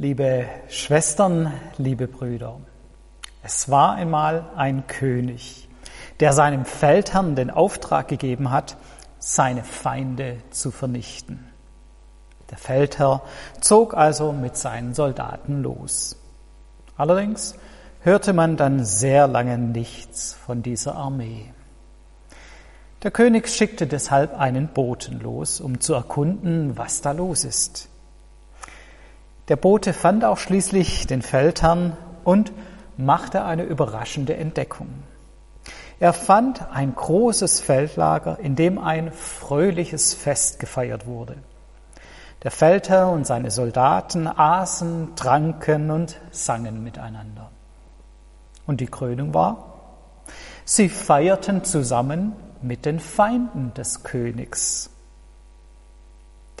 Liebe Schwestern, liebe Brüder, es war einmal ein König, der seinem Feldherrn den Auftrag gegeben hat, seine Feinde zu vernichten. Der Feldherr zog also mit seinen Soldaten los. Allerdings hörte man dann sehr lange nichts von dieser Armee. Der König schickte deshalb einen Boten los, um zu erkunden, was da los ist. Der Bote fand auch schließlich den Feldherrn und machte eine überraschende Entdeckung. Er fand ein großes Feldlager, in dem ein fröhliches Fest gefeiert wurde. Der Feldherr und seine Soldaten aßen, tranken und sangen miteinander. Und die Krönung war, sie feierten zusammen mit den Feinden des Königs.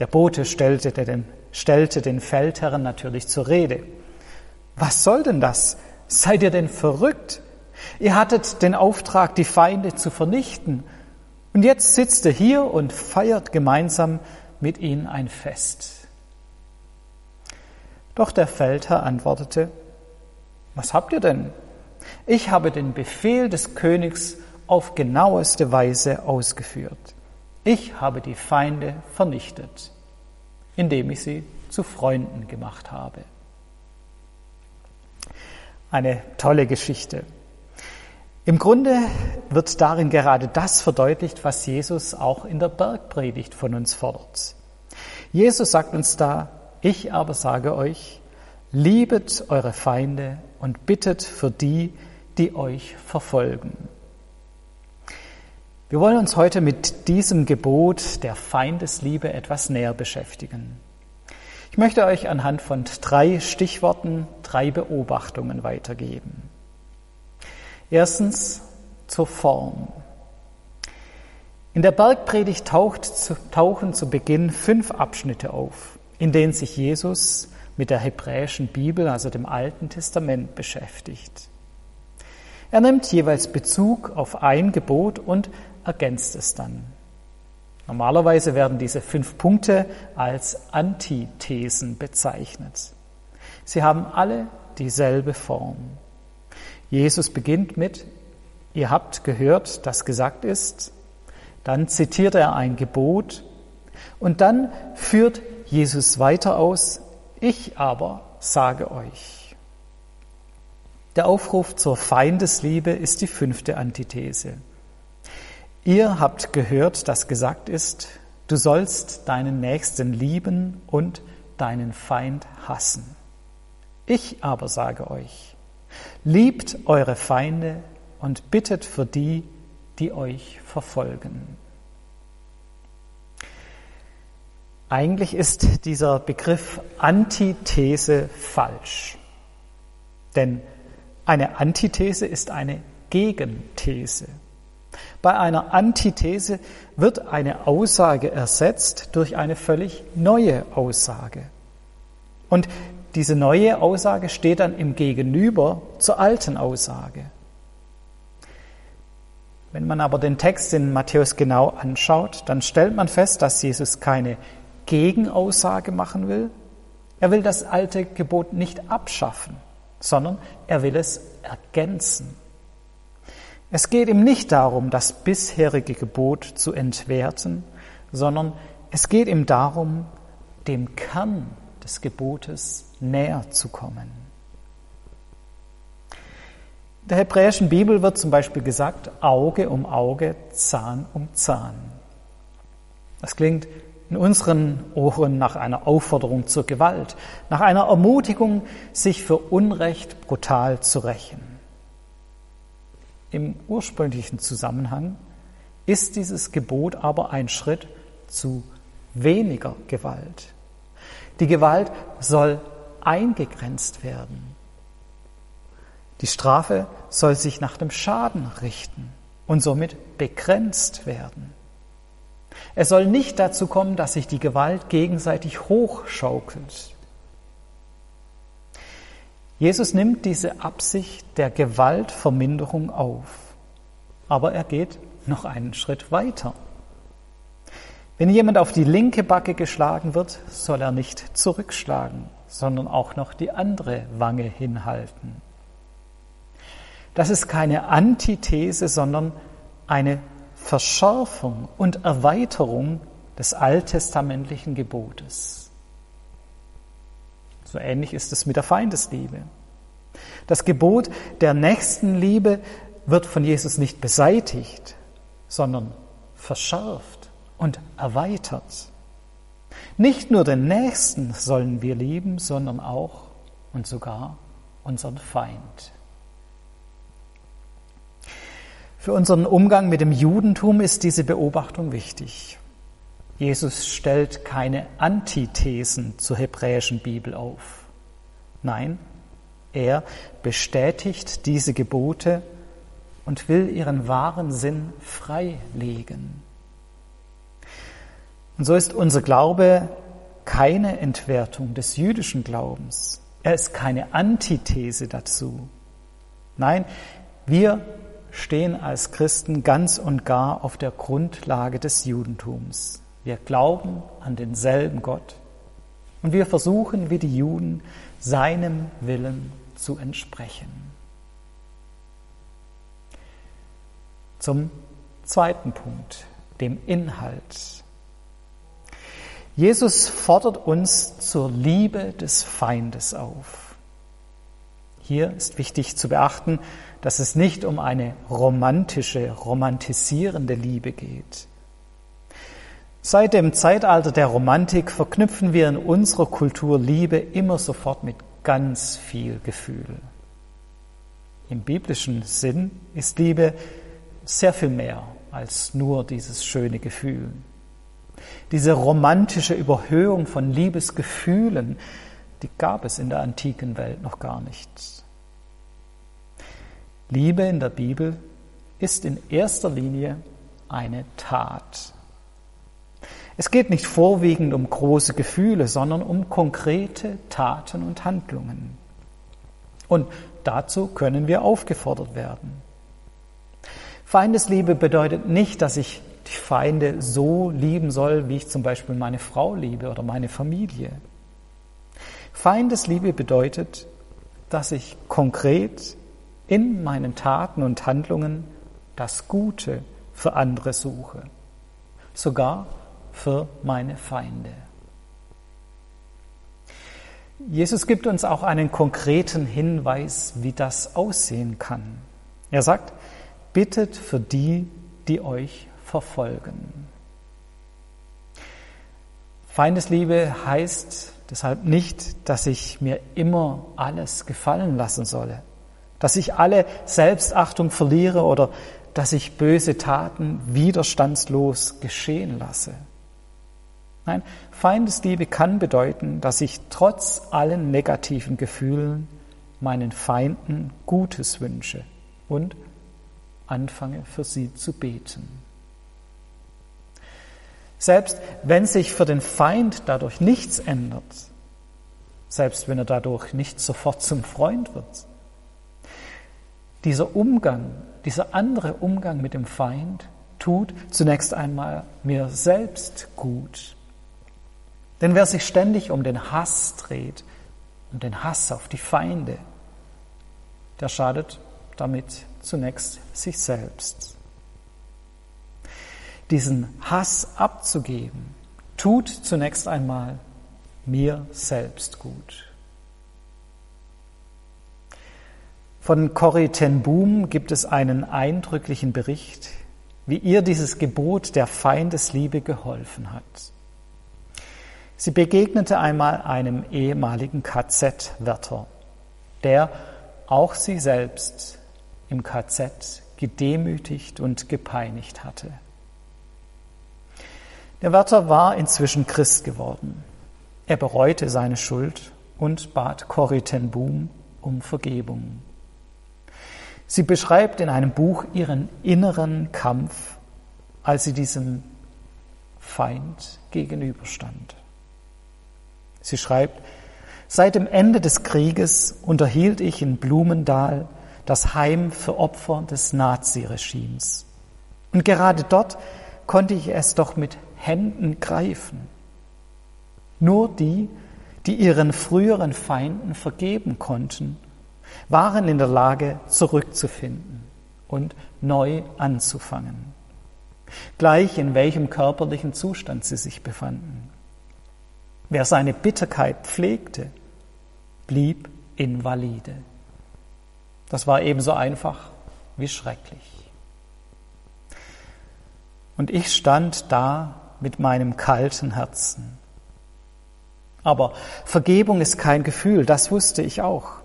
Der Bote stellte den stellte den Feldherren natürlich zur Rede. Was soll denn das? Seid ihr denn verrückt? Ihr hattet den Auftrag, die Feinde zu vernichten. Und jetzt sitzt ihr hier und feiert gemeinsam mit ihnen ein Fest. Doch der Feldherr antwortete, was habt ihr denn? Ich habe den Befehl des Königs auf genaueste Weise ausgeführt. Ich habe die Feinde vernichtet indem ich sie zu Freunden gemacht habe. Eine tolle Geschichte. Im Grunde wird darin gerade das verdeutlicht, was Jesus auch in der Bergpredigt von uns fordert. Jesus sagt uns da, ich aber sage euch, liebet eure Feinde und bittet für die, die euch verfolgen. Wir wollen uns heute mit diesem Gebot der Feindesliebe etwas näher beschäftigen. Ich möchte euch anhand von drei Stichworten drei Beobachtungen weitergeben. Erstens zur Form. In der Bergpredigt taucht, tauchen zu Beginn fünf Abschnitte auf, in denen sich Jesus mit der hebräischen Bibel, also dem Alten Testament, beschäftigt. Er nimmt jeweils Bezug auf ein Gebot und ergänzt es dann. Normalerweise werden diese fünf Punkte als Antithesen bezeichnet. Sie haben alle dieselbe Form. Jesus beginnt mit, ihr habt gehört, dass gesagt ist, dann zitiert er ein Gebot und dann führt Jesus weiter aus, ich aber sage euch. Der Aufruf zur Feindesliebe ist die fünfte Antithese. Ihr habt gehört, dass gesagt ist, du sollst deinen Nächsten lieben und deinen Feind hassen. Ich aber sage euch, liebt eure Feinde und bittet für die, die euch verfolgen. Eigentlich ist dieser Begriff Antithese falsch. Denn eine Antithese ist eine Gegenthese. Bei einer Antithese wird eine Aussage ersetzt durch eine völlig neue Aussage. Und diese neue Aussage steht dann im Gegenüber zur alten Aussage. Wenn man aber den Text in Matthäus genau anschaut, dann stellt man fest, dass Jesus keine Gegenaussage machen will. Er will das alte Gebot nicht abschaffen, sondern er will es ergänzen. Es geht ihm nicht darum, das bisherige Gebot zu entwerten, sondern es geht ihm darum, dem Kern des Gebotes näher zu kommen. In der hebräischen Bibel wird zum Beispiel gesagt, Auge um Auge, Zahn um Zahn. Das klingt in unseren Ohren nach einer Aufforderung zur Gewalt, nach einer Ermutigung, sich für Unrecht brutal zu rächen. Im ursprünglichen Zusammenhang ist dieses Gebot aber ein Schritt zu weniger Gewalt. Die Gewalt soll eingegrenzt werden. Die Strafe soll sich nach dem Schaden richten und somit begrenzt werden. Es soll nicht dazu kommen, dass sich die Gewalt gegenseitig hochschaukelt. Jesus nimmt diese Absicht der Gewaltverminderung auf, aber er geht noch einen Schritt weiter. Wenn jemand auf die linke Backe geschlagen wird, soll er nicht zurückschlagen, sondern auch noch die andere Wange hinhalten. Das ist keine Antithese, sondern eine Verschärfung und Erweiterung des alttestamentlichen Gebotes. So ähnlich ist es mit der Feindesliebe. Das Gebot der Nächstenliebe wird von Jesus nicht beseitigt, sondern verschärft und erweitert. Nicht nur den Nächsten sollen wir lieben, sondern auch und sogar unseren Feind. Für unseren Umgang mit dem Judentum ist diese Beobachtung wichtig. Jesus stellt keine Antithesen zur hebräischen Bibel auf. Nein, er bestätigt diese Gebote und will ihren wahren Sinn freilegen. Und so ist unser Glaube keine Entwertung des jüdischen Glaubens. Er ist keine Antithese dazu. Nein, wir stehen als Christen ganz und gar auf der Grundlage des Judentums. Wir glauben an denselben Gott und wir versuchen wie die Juden seinem Willen zu entsprechen. Zum zweiten Punkt, dem Inhalt. Jesus fordert uns zur Liebe des Feindes auf. Hier ist wichtig zu beachten, dass es nicht um eine romantische, romantisierende Liebe geht. Seit dem Zeitalter der Romantik verknüpfen wir in unserer Kultur Liebe immer sofort mit ganz viel Gefühl. Im biblischen Sinn ist Liebe sehr viel mehr als nur dieses schöne Gefühl. Diese romantische Überhöhung von Liebesgefühlen, die gab es in der antiken Welt noch gar nicht. Liebe in der Bibel ist in erster Linie eine Tat. Es geht nicht vorwiegend um große Gefühle, sondern um konkrete Taten und Handlungen. Und dazu können wir aufgefordert werden. Feindesliebe bedeutet nicht, dass ich die Feinde so lieben soll, wie ich zum Beispiel meine Frau liebe oder meine Familie. Feindesliebe bedeutet, dass ich konkret in meinen Taten und Handlungen das Gute für andere suche, sogar für meine Feinde. Jesus gibt uns auch einen konkreten Hinweis, wie das aussehen kann. Er sagt, bittet für die, die euch verfolgen. Feindesliebe heißt deshalb nicht, dass ich mir immer alles gefallen lassen solle, dass ich alle Selbstachtung verliere oder dass ich böse Taten widerstandslos geschehen lasse. Nein, Feindesliebe kann bedeuten, dass ich trotz allen negativen Gefühlen meinen Feinden Gutes wünsche und anfange für sie zu beten. Selbst wenn sich für den Feind dadurch nichts ändert, selbst wenn er dadurch nicht sofort zum Freund wird, dieser Umgang, dieser andere Umgang mit dem Feind tut zunächst einmal mir selbst gut. Denn wer sich ständig um den Hass dreht, um den Hass auf die Feinde, der schadet damit zunächst sich selbst. Diesen Hass abzugeben, tut zunächst einmal mir selbst gut. Von Corrie ten Boom gibt es einen eindrücklichen Bericht, wie ihr dieses Gebot der Feindesliebe geholfen hat. Sie begegnete einmal einem ehemaligen KZ-Wärter, der auch sie selbst im KZ gedemütigt und gepeinigt hatte. Der Wärter war inzwischen Christ geworden. Er bereute seine Schuld und bat Corrie ten Boom um Vergebung. Sie beschreibt in einem Buch ihren inneren Kampf, als sie diesem Feind gegenüberstand. Sie schreibt, seit dem Ende des Krieges unterhielt ich in Blumendal das Heim für Opfer des Naziregimes. Und gerade dort konnte ich es doch mit Händen greifen. Nur die, die ihren früheren Feinden vergeben konnten, waren in der Lage, zurückzufinden und neu anzufangen, gleich in welchem körperlichen Zustand sie sich befanden. Wer seine Bitterkeit pflegte, blieb invalide. Das war ebenso einfach wie schrecklich. Und ich stand da mit meinem kalten Herzen. Aber Vergebung ist kein Gefühl, das wusste ich auch.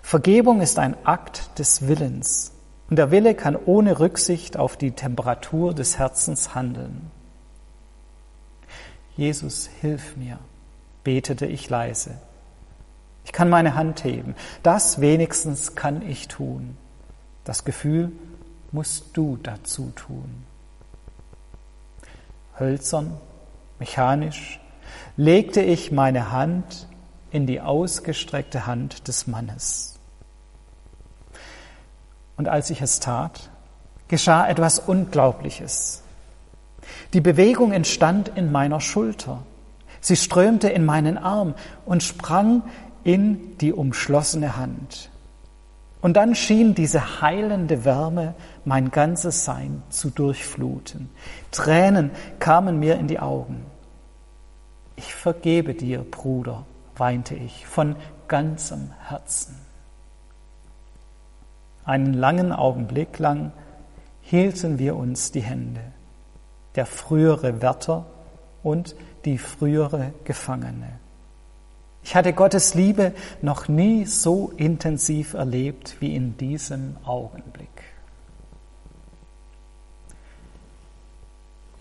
Vergebung ist ein Akt des Willens. Und der Wille kann ohne Rücksicht auf die Temperatur des Herzens handeln. Jesus, hilf mir, betete ich leise. Ich kann meine Hand heben. Das wenigstens kann ich tun. Das Gefühl musst du dazu tun. Hölzern, mechanisch, legte ich meine Hand in die ausgestreckte Hand des Mannes. Und als ich es tat, geschah etwas Unglaubliches. Die Bewegung entstand in meiner Schulter. Sie strömte in meinen Arm und sprang in die umschlossene Hand. Und dann schien diese heilende Wärme mein ganzes Sein zu durchfluten. Tränen kamen mir in die Augen. Ich vergebe dir, Bruder, weinte ich von ganzem Herzen. Einen langen Augenblick lang hielten wir uns die Hände, der frühere Wärter und die frühere Gefangene. Ich hatte Gottes Liebe noch nie so intensiv erlebt wie in diesem Augenblick.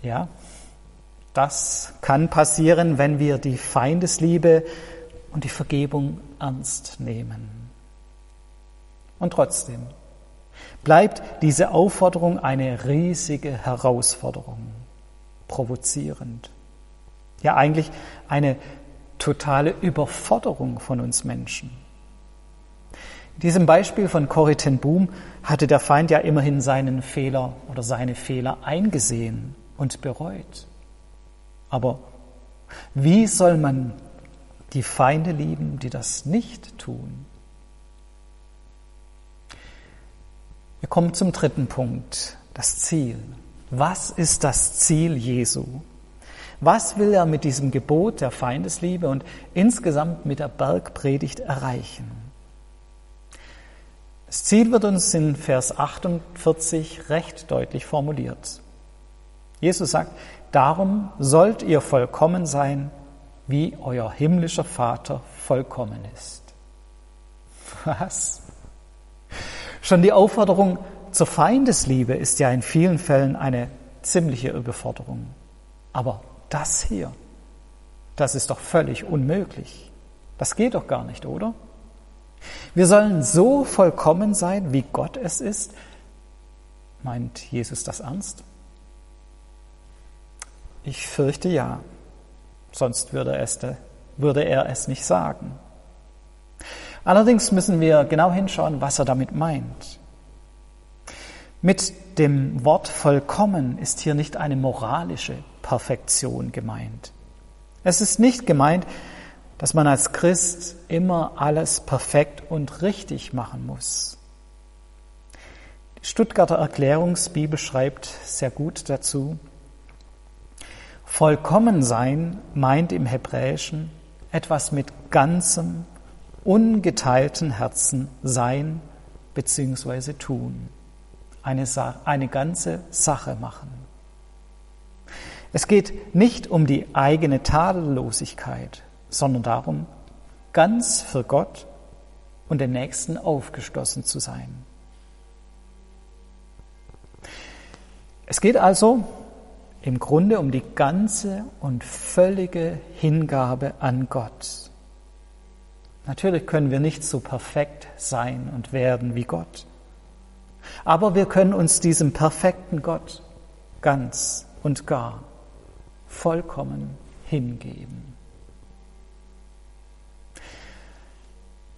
Ja, das kann passieren, wenn wir die Feindesliebe und die Vergebung ernst nehmen. Und trotzdem bleibt diese Aufforderung eine riesige Herausforderung, provozierend. Ja, eigentlich eine totale Überforderung von uns Menschen. In diesem Beispiel von Corrie ten Boom hatte der Feind ja immerhin seinen Fehler oder seine Fehler eingesehen und bereut. Aber wie soll man die Feinde lieben, die das nicht tun? Wir kommen zum dritten Punkt, das Ziel. Was ist das Ziel Jesu? Was will er mit diesem Gebot der Feindesliebe und insgesamt mit der Bergpredigt erreichen? Das Ziel wird uns in Vers 48 recht deutlich formuliert. Jesus sagt, darum sollt ihr vollkommen sein, wie euer himmlischer Vater vollkommen ist. Was? Schon die Aufforderung zur Feindesliebe ist ja in vielen Fällen eine ziemliche Überforderung. Aber das hier, das ist doch völlig unmöglich. Das geht doch gar nicht, oder? Wir sollen so vollkommen sein, wie Gott es ist. Meint Jesus das ernst? Ich fürchte ja, sonst würde, es, würde er es nicht sagen. Allerdings müssen wir genau hinschauen, was er damit meint. Mit dem Wort vollkommen ist hier nicht eine moralische Perfektion gemeint. Es ist nicht gemeint, dass man als Christ immer alles perfekt und richtig machen muss. Die Stuttgarter Erklärungsbibel schreibt sehr gut dazu, Vollkommen sein meint im Hebräischen etwas mit ganzem, ungeteilten Herzen sein bzw. tun, eine, eine ganze Sache machen. Es geht nicht um die eigene Tadellosigkeit, sondern darum, ganz für Gott und den Nächsten aufgeschlossen zu sein. Es geht also im Grunde um die ganze und völlige Hingabe an Gott. Natürlich können wir nicht so perfekt sein und werden wie Gott, aber wir können uns diesem perfekten Gott ganz und gar vollkommen hingeben.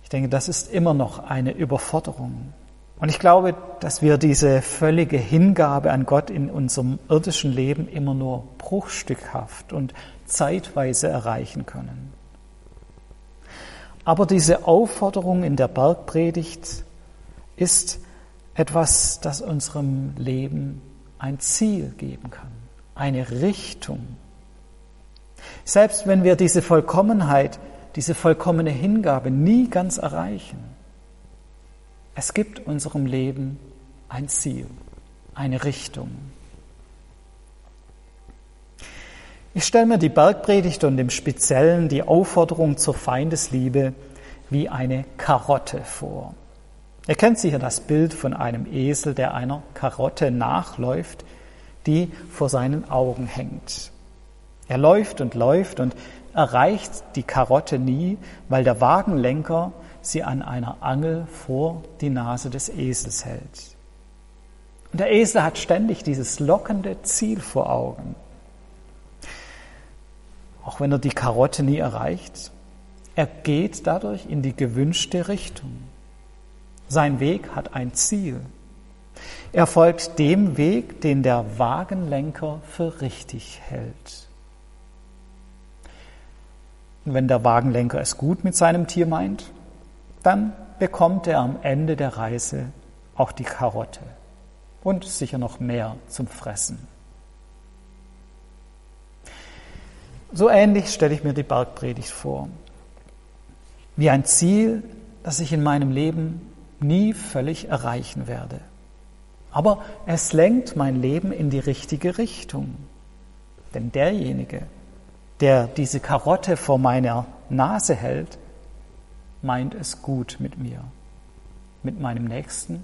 Ich denke, das ist immer noch eine Überforderung Und ich glaube, dass wir diese völlige Hingabe an Gott in unserem irdischen Leben immer nur bruchstückhaft und zeitweise erreichen können. Aber diese Aufforderung in der Bergpredigt ist etwas, das unserem Leben ein Ziel geben kann, eine Richtung. Selbst wenn wir diese Vollkommenheit, diese vollkommene Hingabe nie ganz erreichen, es gibt unserem Leben ein Ziel, eine Richtung. Ich stelle mir die Bergpredigt und im Speziellen die Aufforderung zur Feindesliebe wie eine Karotte vor. Ihr kennt sicher das Bild von einem Esel, der einer Karotte nachläuft, die vor seinen Augen hängt. Er läuft und läuft und erreicht die Karotte nie, weil der Wagenlenker sie an einer Angel vor die Nase des Esels hält. Und der Esel hat ständig dieses lockende Ziel vor Augen. Auch wenn er die Karotte nie erreicht, er geht dadurch in die gewünschte Richtung. Sein Weg hat ein Ziel. Er folgt dem Weg, den der Wagenlenker für richtig hält. Und wenn der Wagenlenker es gut mit seinem Tier meint, dann bekommt er am Ende der Reise auch die Karotte und sicher noch mehr zum Fressen. So ähnlich stelle ich mir die Bergpredigt vor. Wie ein Ziel, das ich in meinem Leben nie völlig erreichen werde. Aber es lenkt mein Leben in die richtige Richtung. Denn derjenige, der diese Karotte vor meiner Nase hält, meint es gut mit mir, mit meinem Nächsten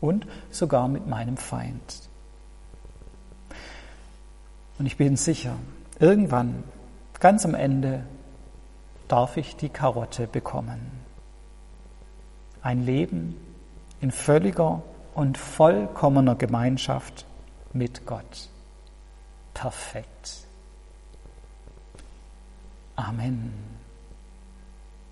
und sogar mit meinem Feind. Und ich bin sicher, irgendwann, ganz am Ende, darf ich die Karotte bekommen. Ein Leben in völliger und vollkommener Gemeinschaft mit Gott. Perfekt. Amen.